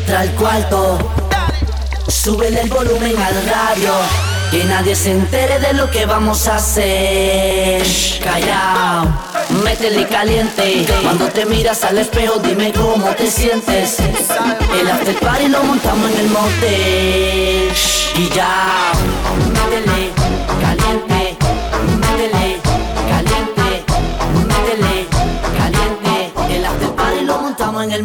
Entra al cuarto, súbele el volumen al radio. Que nadie se entere de lo que vamos a hacer. Callao, métele caliente. Cuando te miras al espejo, dime cómo te sientes. El after party lo montamos en el motel. Y ya, métele caliente, métele caliente, métele caliente. El after party lo montamos en el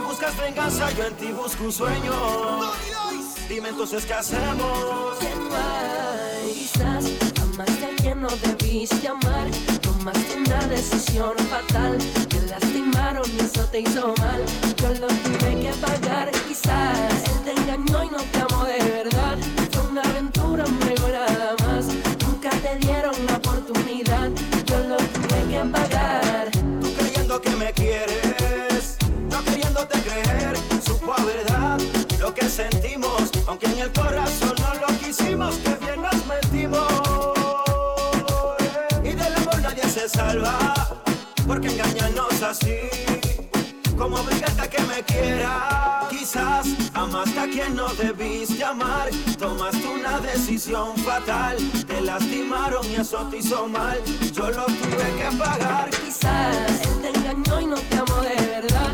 motel. un sueño. Dime entonces qué hacemos. ¿Qué hay? Quizás amaste a quien no debiste amar. Tomaste una decisión fatal. Te lastimaron y eso te hizo mal. Yo lo tuve que pagar. Quizás él te engañó y no te amó de verdad. Fue una aventura, juego nada más. Nunca te dieron la oportunidad. Aunque en el corazón no lo quisimos, que bien nos metimos. Y del amor nadie se salva, porque engañarnos así, como obligarte a que me quiera. Quizás amaste a quien no debiste amar, tomaste una decisión fatal, te lastimaron y eso te hizo mal, yo lo tuve que pagar. Quizás él te engañó y no te amó de verdad,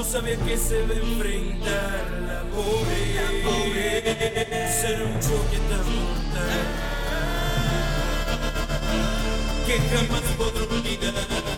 no sabía que se va a enfrentar la pobre, la pobre. Será un choque tan mortal que jamás podrá olvidar.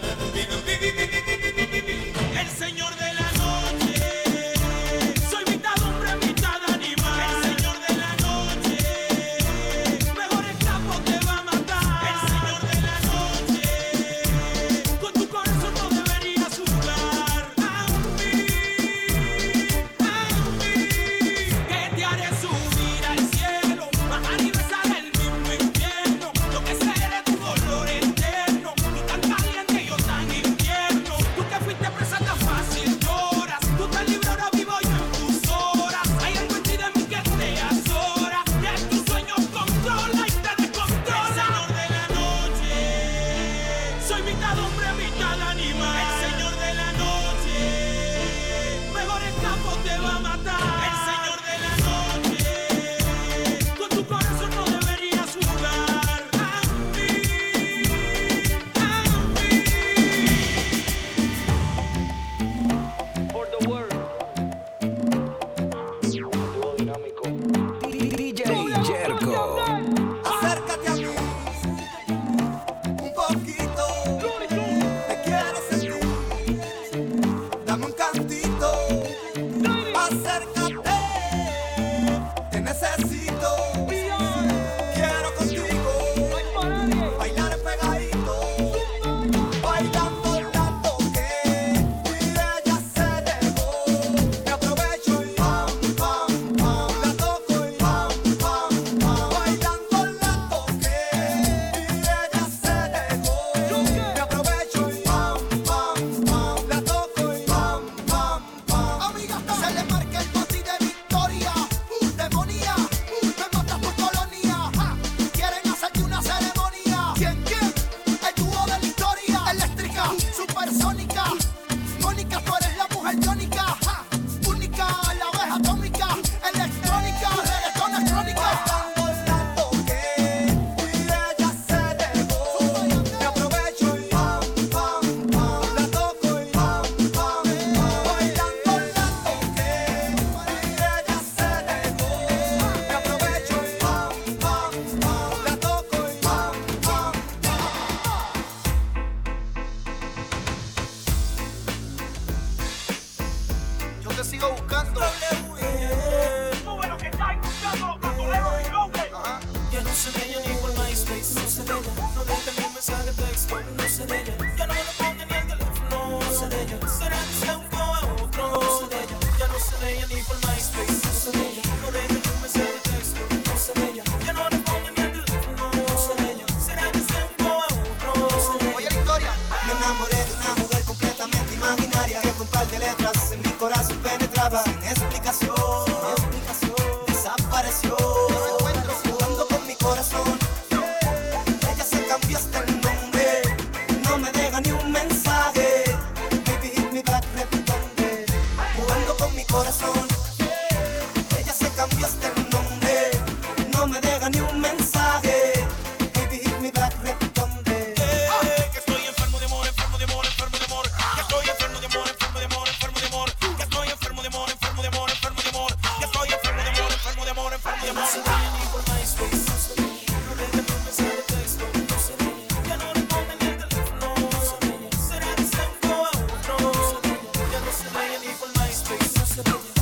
possibility.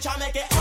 try make it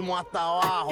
Fuimos hasta abajo.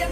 Ya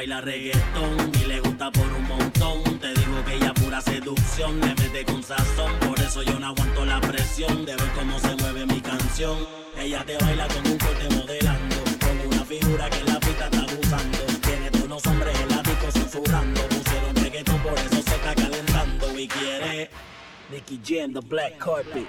baila reggaetón y le gusta por un montón. Te digo que ella pura seducción, le mete con sazón. Por eso yo no aguanto la presión de ver cómo se mueve mi canción. Ella te baila con un corte modelando, con una figura que la pista está abusando. Tiene todos los hombres en la disco susurrando. Pusieron reggaetón, por eso se está calentando y quiere Nicky Jam, the black carpet.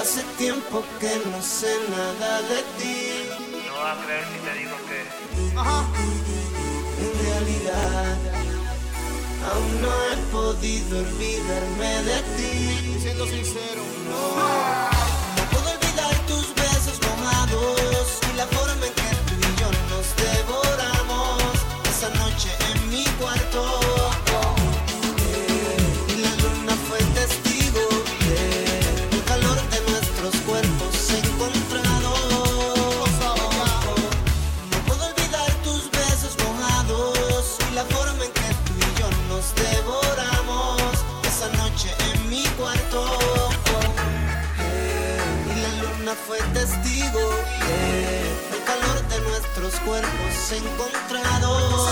Hace tiempo que no sé nada de ti. No vas a creer si te digo que. Ajá. En realidad, aún no he podido olvidarme de ti. Siendo sincero, no. cuerpos encontrados.